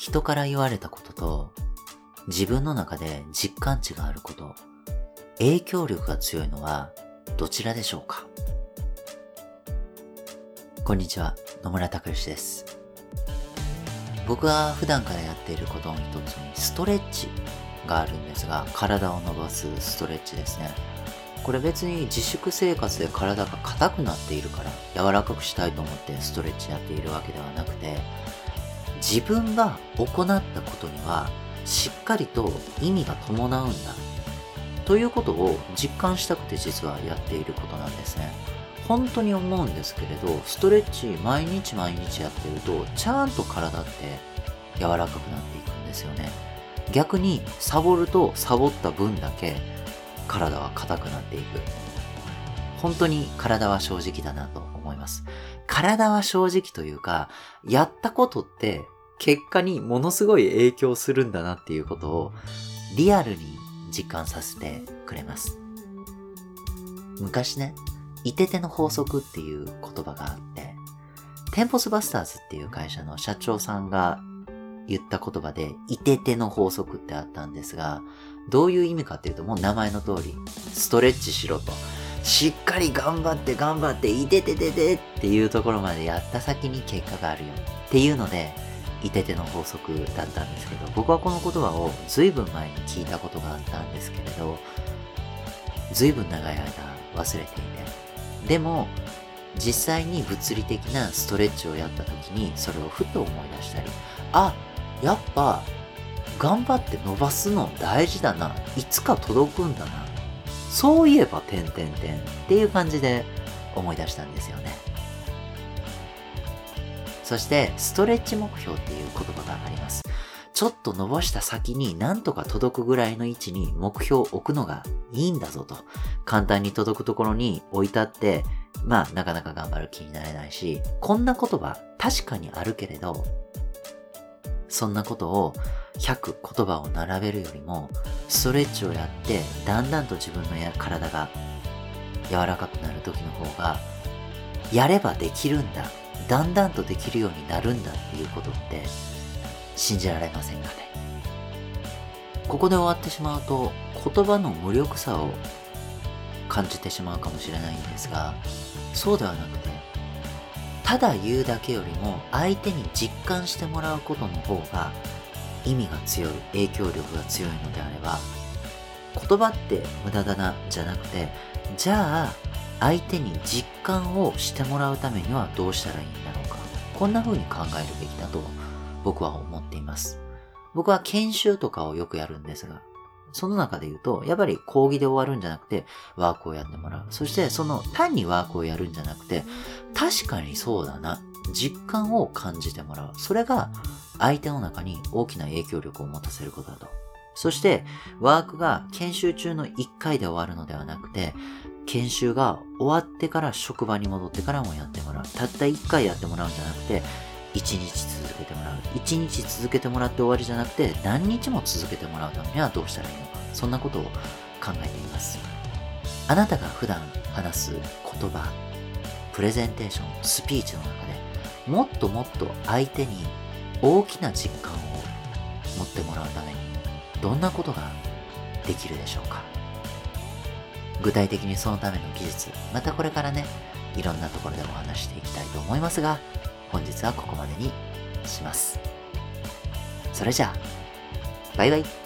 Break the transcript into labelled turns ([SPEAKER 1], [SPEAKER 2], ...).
[SPEAKER 1] 人から言われたことと自分の中で実感値があること、影響力が強いのはどちらでしょうか？こんにちは、野村隆之です。僕が普段からやっていることの一つにストレッチがあるんですが、体を伸ばすストレッチですね。これ別に自粛生活で体が硬くなっているから柔らかくしたいと思ってストレッチやっているわけではなくて自分が行ったことにはしっかりと意味が伴うんだ。ということを実感したくて実はやっていることなんですね。本当に思うんですけれどストレッチ毎日毎日やってるとちゃんと体って柔らかくなっていくんですよね。逆にサボるとサボった分だけ体は硬くなっていく。本当に体は正直だなと思います。体は正直というかやったことって結果にものすごい影響するんだなっていうことをリアルに実感させてくれます。昔ね、いてての法則っていう言葉があって、テンポスバスターズっていう会社の社長さんが言った言葉で、いてての法則ってあったんですが、どういう意味かっていうと、もう名前の通り、ストレッチしろと。しっかり頑張って頑張って、いててててっていうところまでやった先に結果があるよっていうので、いてての法則だったんですけど、僕はこの言葉を随分前に聞いたことがあったんですけれど、随分長い間忘れていて。でも、実際に物理的なストレッチをやった時にそれをふと思い出したり、あ、やっぱ頑張って伸ばすの大事だな。いつか届くんだな。そういえば、てんてんてんっていう感じで思い出したんですよね。そしてストレッチ目標っていう言葉があります。ちょっと伸ばした先になんとか届くぐらいの位置に目標を置くのがいいんだぞと。簡単に届くところに置いたって、まあなかなか頑張る気になれないし、こんな言葉確かにあるけれど、そんなことを100言葉を並べるよりも、ストレッチをやって、だんだんと自分のや体が柔らかくなる時の方が、やればできるんだ。だんだんとできるようになるんだっていうことって信じられませんかね。ここで終わってしまうと言葉の無力さを感じてしまうかもしれないんですがそうではなくてただ言うだけよりも相手に実感してもらうことの方が意味が強い影響力が強いのであれば言葉って無駄だなじゃなくてじゃあ相手に実感をしてもらうためにはどうしたらいいんだろうか。こんな風に考えるべきだと僕は思っています。僕は研修とかをよくやるんですが、その中で言うと、やっぱり講義で終わるんじゃなくて、ワークをやってもらう。そして、その単にワークをやるんじゃなくて、確かにそうだな。実感を感じてもらう。それが相手の中に大きな影響力を持たせることだと。そして、ワークが研修中の1回で終わるのではなくて、研修が終わってから職場に戻ってからもやってもらう。たった1回やってもらうんじゃなくて、1日続けてもらう。1日続けてもらって終わりじゃなくて、何日も続けてもらうためにはどうしたらいいのか。そんなことを考えています。あなたが普段話す言葉、プレゼンテーション、スピーチの中でもっともっと相手に大きな実感を持ってもらうためにどんなことができるでしょうか？具体的にそのための技術、またこれからね、いろんなところでお話していきたいと思いますが、本日はここまでにします。それじゃあ、バイバイ。